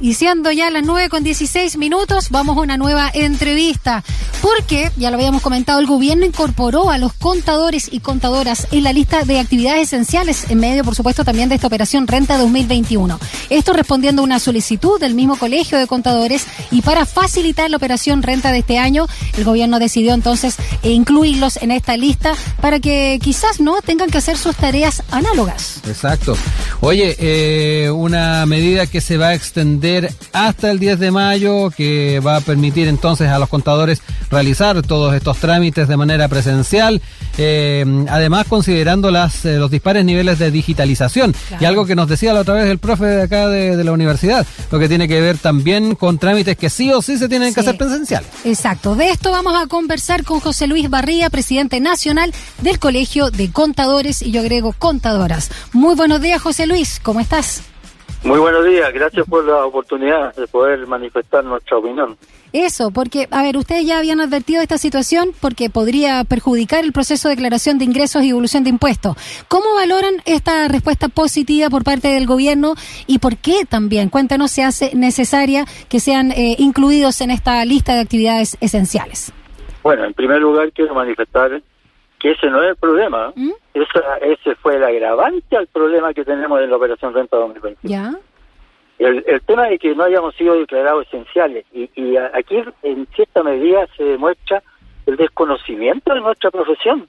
Y siendo ya las 9 con 16 minutos, vamos a una nueva entrevista. Porque, ya lo habíamos comentado, el gobierno incorporó a los contadores y contadoras en la lista de actividades esenciales, en medio, por supuesto, también de esta operación Renta 2021. Esto respondiendo a una solicitud del mismo Colegio de Contadores y para facilitar la operación Renta de este año, el gobierno decidió entonces incluirlos en esta lista para que quizás no tengan que hacer sus tareas análogas. Exacto. Oye, eh, una medida que se va a extender hasta el 10 de mayo, que va a permitir entonces a los contadores realizar todos estos trámites de manera presencial, eh, además considerando las, eh, los dispares niveles de digitalización. Y algo que nos decía la otra vez el profe de acá de, la universidad, lo que tiene que ver también con trámites que sí o sí se tienen que hacer presenciales. Exacto. De esto vamos a conversar con José Luis Barría, presidente nacional del Colegio de Contadores y yo agrego contadoras. Muy buenos días, José Luis. ¿Cómo estás? Muy buenos días, gracias por la oportunidad de poder manifestar nuestra opinión. Eso, porque, a ver, ustedes ya habían advertido de esta situación porque podría perjudicar el proceso de declaración de ingresos y evolución de impuestos. ¿Cómo valoran esta respuesta positiva por parte del gobierno y por qué también, cuéntanos, se hace necesaria que sean eh, incluidos en esta lista de actividades esenciales? Bueno, en primer lugar quiero manifestar que ese no es el problema. ¿Mm? ese fue el agravante al problema que tenemos en la Operación Renta 2020. ¿Ya? El, el tema de que no hayamos sido declarados esenciales y, y aquí en cierta medida se demuestra el desconocimiento de nuestra profesión,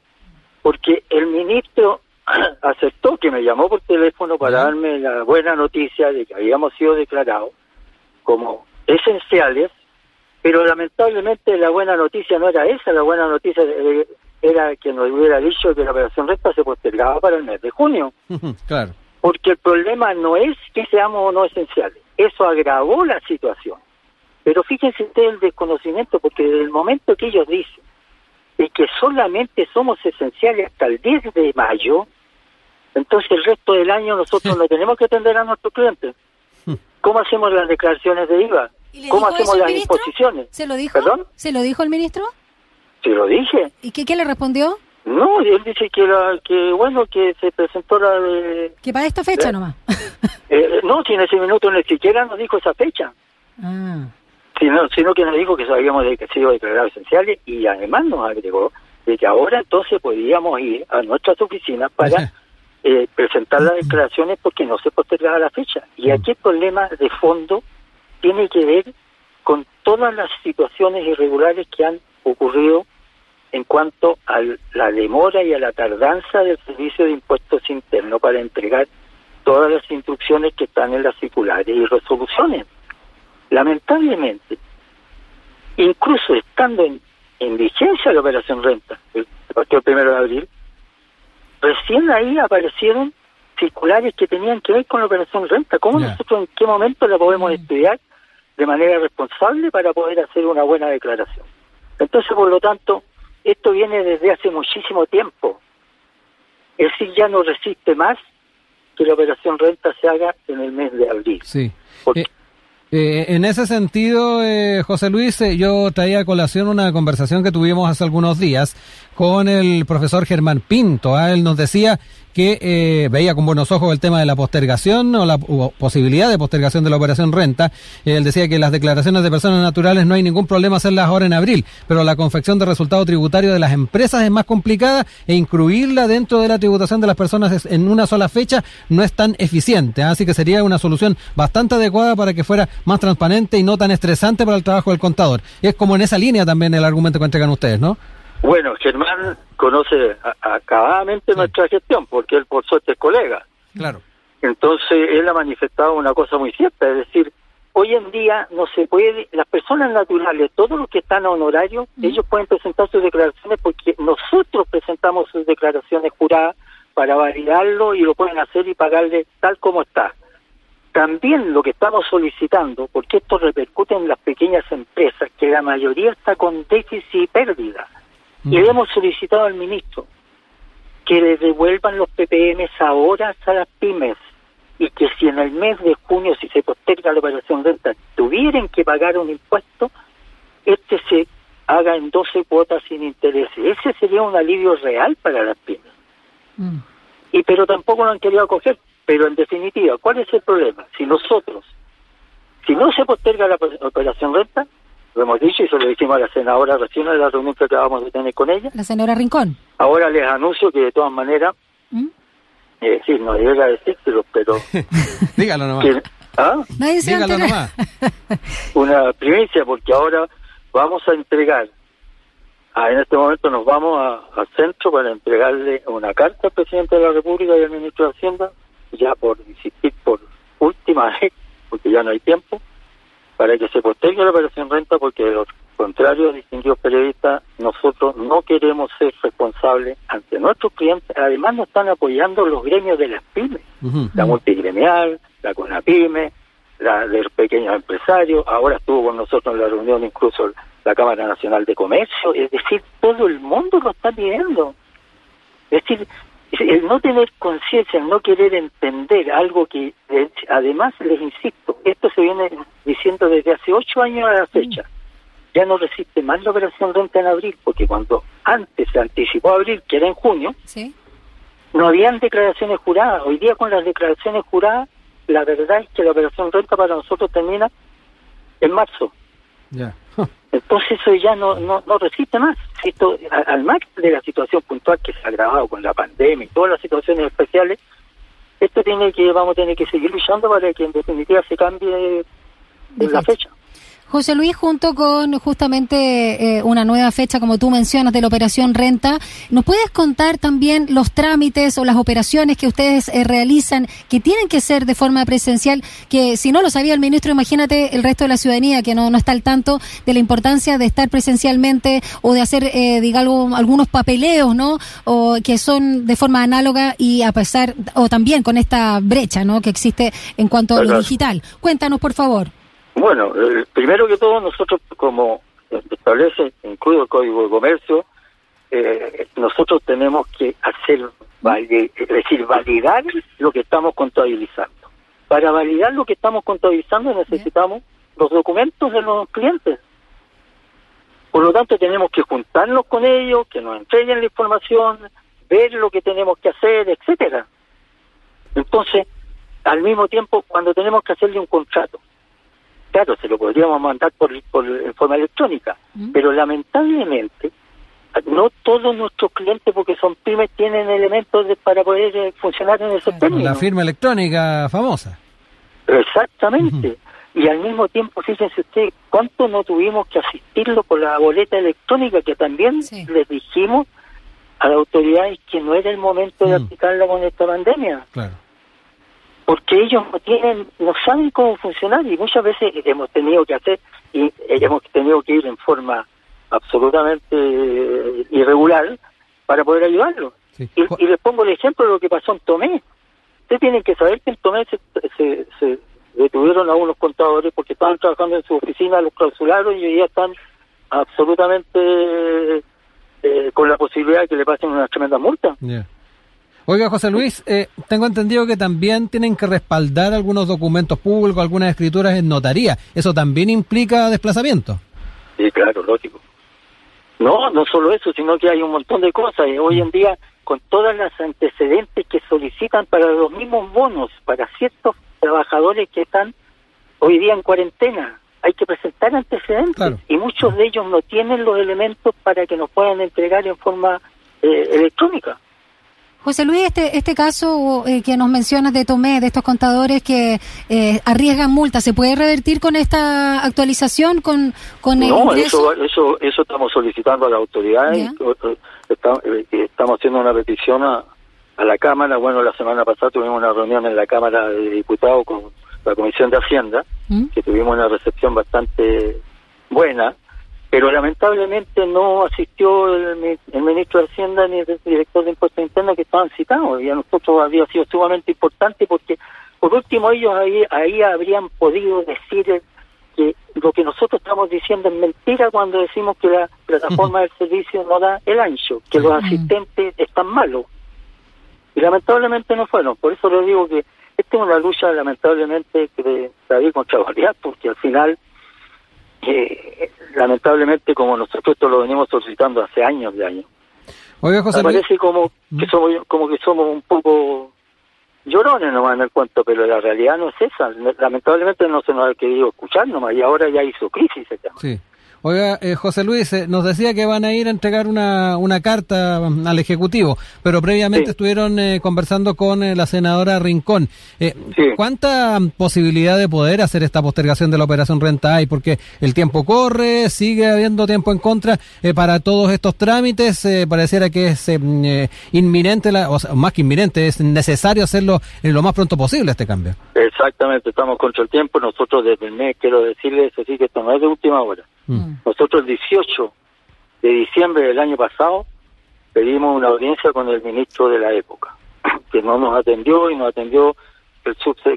porque el ministro aceptó que me llamó por teléfono para darme la buena noticia de que habíamos sido declarados como esenciales, pero lamentablemente la buena noticia no era esa, la buena noticia era que nos hubiera dicho que la operación recta se postergaba para el mes de junio. claro. Porque el problema no es que seamos o no esenciales, eso agravó la situación. Pero fíjense ustedes el desconocimiento, porque desde el momento que ellos dicen de que solamente somos esenciales hasta el 10 de mayo, entonces el resto del año nosotros no tenemos que atender a nuestros clientes. ¿Cómo hacemos las declaraciones de IVA? ¿Cómo hacemos las disposiciones? ¿Se lo dijo? ¿Se lo dijo el ministro? Se lo dije. ¿Y qué, qué le respondió? No, él dice que, la, que bueno, que se presentó la de... Que para esta fecha nomás. Eh, no, si en ese minuto ni siquiera nos dijo esa fecha. Ah. Sino, sino que nos dijo que sabíamos de que sido declarados esenciales y además nos agregó de que ahora entonces podíamos ir a nuestras oficinas para eh, presentar las declaraciones porque no se postergaba la fecha. Y aquí el problema de fondo tiene que ver con todas las situaciones irregulares que han ocurrido en cuanto a la demora y a la tardanza del Servicio de Impuestos Internos para entregar todas las instrucciones que están en las circulares y resoluciones. Lamentablemente, incluso estando en, vigencia la operación renta, el, primero de abril, recién ahí aparecieron circulares que tenían que ver con la operación renta. ¿Cómo nosotros en qué momento la podemos estudiar de manera responsable para poder hacer una buena declaración? Entonces, por lo tanto, esto viene desde hace muchísimo tiempo. El CIC ya no resiste más que la operación renta se haga en el mes de abril. Sí. Eh, eh, en ese sentido, eh, José Luis, yo traía a colación una conversación que tuvimos hace algunos días con el profesor Germán Pinto. ¿ah? Él nos decía que eh, veía con buenos ojos el tema de la postergación o la posibilidad de postergación de la operación renta. Él decía que las declaraciones de personas naturales no hay ningún problema hacerlas ahora en abril, pero la confección de resultado tributario de las empresas es más complicada e incluirla dentro de la tributación de las personas en una sola fecha no es tan eficiente. ¿ah? Así que sería una solución bastante adecuada para que fuera más transparente y no tan estresante para el trabajo del contador. Y es como en esa línea también el argumento que entregan ustedes, ¿no? Bueno, Germán conoce acabadamente nuestra gestión, porque él por suerte es colega. Claro. Entonces, él ha manifestado una cosa muy cierta, es decir, hoy en día no se puede, las personas naturales, todos los que están a honorario, ellos pueden presentar sus declaraciones porque nosotros presentamos sus declaraciones juradas para validarlo y lo pueden hacer y pagarle tal como está. También lo que estamos solicitando, porque esto repercute en las pequeñas empresas, que la mayoría está con déficit y pérdida. Y le hemos solicitado al ministro que le devuelvan los PPM ahora a las pymes y que si en el mes de junio, si se posterga la operación renta, tuvieran que pagar un impuesto, este se haga en 12 cuotas sin intereses. Ese sería un alivio real para las pymes. Mm. Y pero tampoco lo han querido acoger. Pero en definitiva, ¿cuál es el problema? Si nosotros, si no se posterga la operación renta, lo hemos dicho y se lo dijimos a la senadora recién en la reunión que acabamos de tener con ella. La senadora Rincón. Ahora les anuncio que de todas maneras, ¿Mm? eh, sí, no llega a decírselo, pero... Dígalo nomás. que- ¿ah? Nadie se Dígalo nomás. una primicia porque ahora vamos a entregar, ah, en este momento nos vamos a- al centro para entregarle una carta al presidente de la República y al ministro de Hacienda, ya por insistir por última vez, porque ya no hay tiempo, para que se postergue la operación renta porque de lo contrario, distinguidos periodistas, nosotros no queremos ser responsables ante nuestros clientes, además nos están apoyando los gremios de las pymes Ujú. la multigremial, la CONAPYME, la de pequeños empresarios, ahora estuvo con nosotros en la reunión incluso la Cámara Nacional de Comercio, es decir, todo el mundo lo está pidiendo. Es decir, el no tener conciencia, el no querer entender algo que, además, les insisto, esto se viene diciendo desde hace ocho años a la fecha. Ya no resiste más la operación renta en abril, porque cuando antes se anticipó abril, que era en junio, Sí. no habían declaraciones juradas. Hoy día con las declaraciones juradas, la verdad es que la operación renta para nosotros termina en marzo. Ya. Entonces eso ya no, no, no resiste más. Esto, al margen de la situación puntual que se ha agravado con la pandemia y todas las situaciones especiales, esto tiene que vamos a tener que seguir luchando para que en definitiva se cambie en la fecha. José Luis, junto con justamente eh, una nueva fecha, como tú mencionas, de la operación Renta, ¿nos puedes contar también los trámites o las operaciones que ustedes eh, realizan que tienen que ser de forma presencial? Que si no lo sabía el ministro, imagínate el resto de la ciudadanía que no, no está al tanto de la importancia de estar presencialmente o de hacer, eh, digamos, algunos papeleos, ¿no? O que son de forma análoga y a pesar, o también con esta brecha, ¿no? Que existe en cuanto a lo digital. Cuéntanos, por favor. Bueno, eh, primero que todo, nosotros, como establece, incluido el Código de Comercio, eh, nosotros tenemos que hacer, es decir, validar lo que estamos contabilizando. Para validar lo que estamos contabilizando necesitamos los documentos de los clientes. Por lo tanto, tenemos que juntarnos con ellos, que nos entreguen la información, ver lo que tenemos que hacer, etcétera. Entonces, al mismo tiempo, cuando tenemos que hacerle un contrato, claro, se lo podríamos mandar por, por en forma electrónica, ¿Mm? pero lamentablemente no todos nuestros clientes, porque son pymes, tienen elementos de- para poder eh, funcionar en esos Claro. términos. La firma electrónica famosa. Exactamente. Y al mismo tiempo, fíjense usted, ¿cuánto no tuvimos que asistirlo por la boleta electrónica que también Sí. les dijimos a las autoridades que no era el momento de Mm. aplicarla con esta pandemia? Claro. Porque ellos no tienen, no saben cómo funcionar y muchas veces hemos tenido que hacer y hemos tenido que ir en forma absolutamente eh, irregular para poder ayudarlos. Sí. Y, y les pongo el ejemplo de lo que pasó en Tomé. Ustedes tienen que saber que en Tomé se, se, se detuvieron a unos contadores porque estaban trabajando en su oficina, los clausuraron y hoy día están absolutamente eh, con la posibilidad de que le pasen una tremenda multa. Oiga, José Luis, eh, tengo entendido que también tienen que respaldar algunos documentos públicos, algunas escrituras en notaría. ¿Eso también implica desplazamiento? Sí, claro, lógico. No, no solo eso, sino que hay un montón de cosas. Y hoy en día, con todas las antecedentes que solicitan para los mismos bonos, para ciertos trabajadores que están hoy día en cuarentena, hay que presentar antecedentes. Claro. Y muchos de ellos no tienen los elementos para que nos puedan entregar en forma eh, electrónica. José Luis, este, este caso eh, que nos mencionas de Tomé, de estos contadores que eh, arriesgan multas, ¿se puede revertir con esta actualización, con, con el No, ingreso? eso, eso, eso estamos solicitando a las autoridades. Está- eh, Estamos haciendo una petición a, a la Cámara. Bueno, la semana pasada tuvimos una reunión en la Cámara de Diputados con la Comisión de Hacienda, ¿Mm? que tuvimos una recepción bastante buena, pero lamentablemente no asistió el, el ministro de Hacienda ni el director de Impuestos Internos que estaban citados. Y a nosotros había sido sumamente importante porque, por último, ellos ahí, ahí habrían podido decir que lo que nosotros estamos diciendo es mentira cuando decimos que la plataforma del servicio no da el ancho, que los asistentes están malos. Y lamentablemente no fueron. Por eso les digo que esta es una lucha, lamentablemente, de David contra Goliat, porque al final, eh, lamentablemente, como nosotros esto lo venimos solicitando hace años de años, Oiga, José me Luis. parece como que somos como que somos un poco llorones nomás en el cuento, pero la realidad no es esa. Lamentablemente no se nos ha querido escuchar nomás y ahora ya hizo crisis ese tema. Sí. Oiga, eh, José Luis, eh, nos decía que van a ir a entregar una, una carta mm, al Ejecutivo, pero previamente estuvieron eh, conversando con la senadora Rincón. ¿Cuánta posibilidad de poder hacer esta postergación de la operación renta hay? Porque el tiempo corre, sigue habiendo tiempo en contra para todos estos trámites. pareciera que es inminente, la, o más que inminente, es necesario hacerlo en lo más pronto posible este cambio. Exactamente, estamos contra el tiempo. Nosotros desde el mes, quiero decirles, así que esto no es de última hora. Mm. Nosotros el 18 de diciembre del año pasado pedimos una audiencia con el ministro de la época, que no nos atendió y nos atendió el,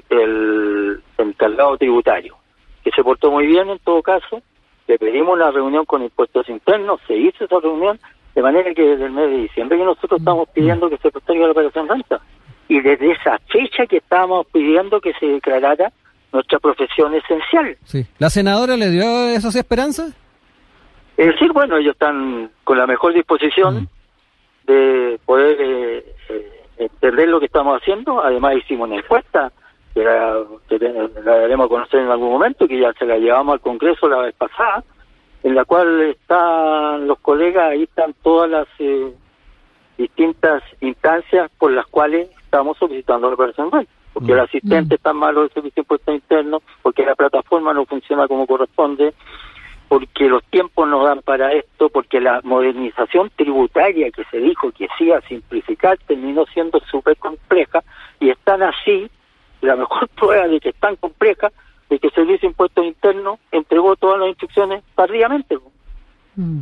el encargado tributario, que se portó muy bien en todo caso. Le pedimos una reunión con impuestos internos, se hizo esa reunión, de manera que desde el mes de diciembre que nosotros mm. estamos pidiendo que se postergue la operación renta. Y desde esa fecha que estábamos pidiendo que se declarara nuestra profesión esencial. Sí. ¿La senadora le dio esas esperanzas? Es decir, bueno, ellos están con la mejor disposición de poder eh, eh, entender lo que estamos haciendo. Además hicimos una encuesta que, la, daremos a conocer en algún momento, que ya se la llevamos al Congreso la vez pasada, en la cual están los colegas, ahí están todas las eh, distintas instancias por las cuales estamos solicitando la operación porque el asistente está malo del servicio de impuestos internos, porque la plataforma no funciona como corresponde, porque los tiempos no dan para esto, porque la modernización tributaria que se dijo que sí a simplificar terminó siendo súper compleja y están así, la mejor prueba de que es tan compleja, de que el Servicio de Impuestos Internos entregó todas las instrucciones tardíamente. Mm.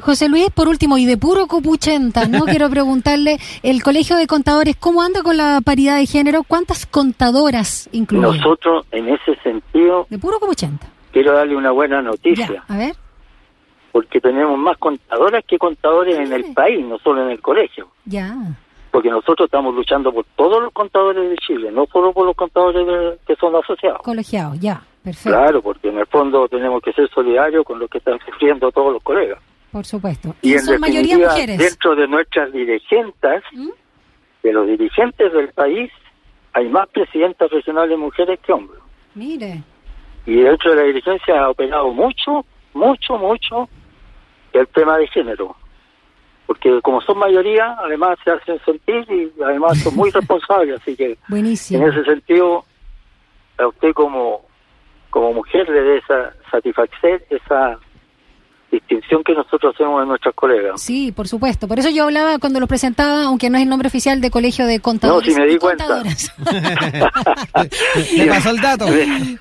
José Luis, por último, y de puro copuchenta, ¿no? Quiero preguntarle, el Colegio de Contadores, ¿cómo anda con la paridad de género? ¿Cuántas contadoras incluye? Nosotros, en ese sentido... De puro copuchenta. Quiero darle una buena noticia. a ver. Porque tenemos más contadoras que contadores en el país, no solo en el colegio. Ya. Porque nosotros estamos luchando por todos los contadores de Chile, no solo por los contadores que son asociados. Colegiados, ya. Perfecto. Claro, porque en el fondo tenemos que ser solidarios con lo que están sufriendo todos los colegas. Por supuesto. Y, en mayoría mujeres. Dentro de nuestras dirigentes, ¿Mm? de los dirigentes del país, hay más presidentas regionales mujeres que hombres. Mire. Y dentro de la dirigencia ha operado mucho, mucho, mucho el tema de género. Porque como son mayoría, además se hacen sentir y además son muy responsables. Así que Buenísimo. en ese sentido, a usted como, como mujer le debe satisfacer esa distinción que nosotros hacemos de nuestros colegas. Sí, por supuesto. Por eso yo hablaba cuando los presentaba, aunque no es el nombre oficial de Colegio de Contadores. No, si me di cuenta. me pasó el dato.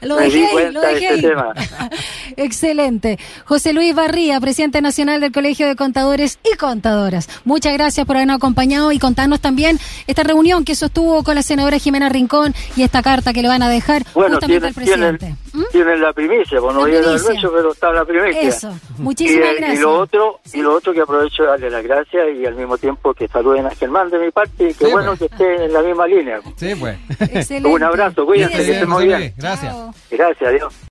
lo dejé, lo dejé. Este Excelente. José Luis Barría, presidente nacional del Colegio de Contadores y Contadoras. Muchas gracias por habernos acompañado y contarnos también esta reunión que sostuvo con la senadora Jimena Rincón y esta carta que le van a dejar justamente al presidente. Tienen, ¿Mm? la primicia, bueno, no voy a dar pero está la primicia. Eso. Muchísimas y, gracias. Y lo otro, y lo otro que aprovecho de darle las gracias y al mismo tiempo que saluden a Germán de mi parte y que bueno pues. que esté en la misma línea. Sí, pues. Un abrazo, cuídense, que estén muy bien. Gracias. Gracias, adiós.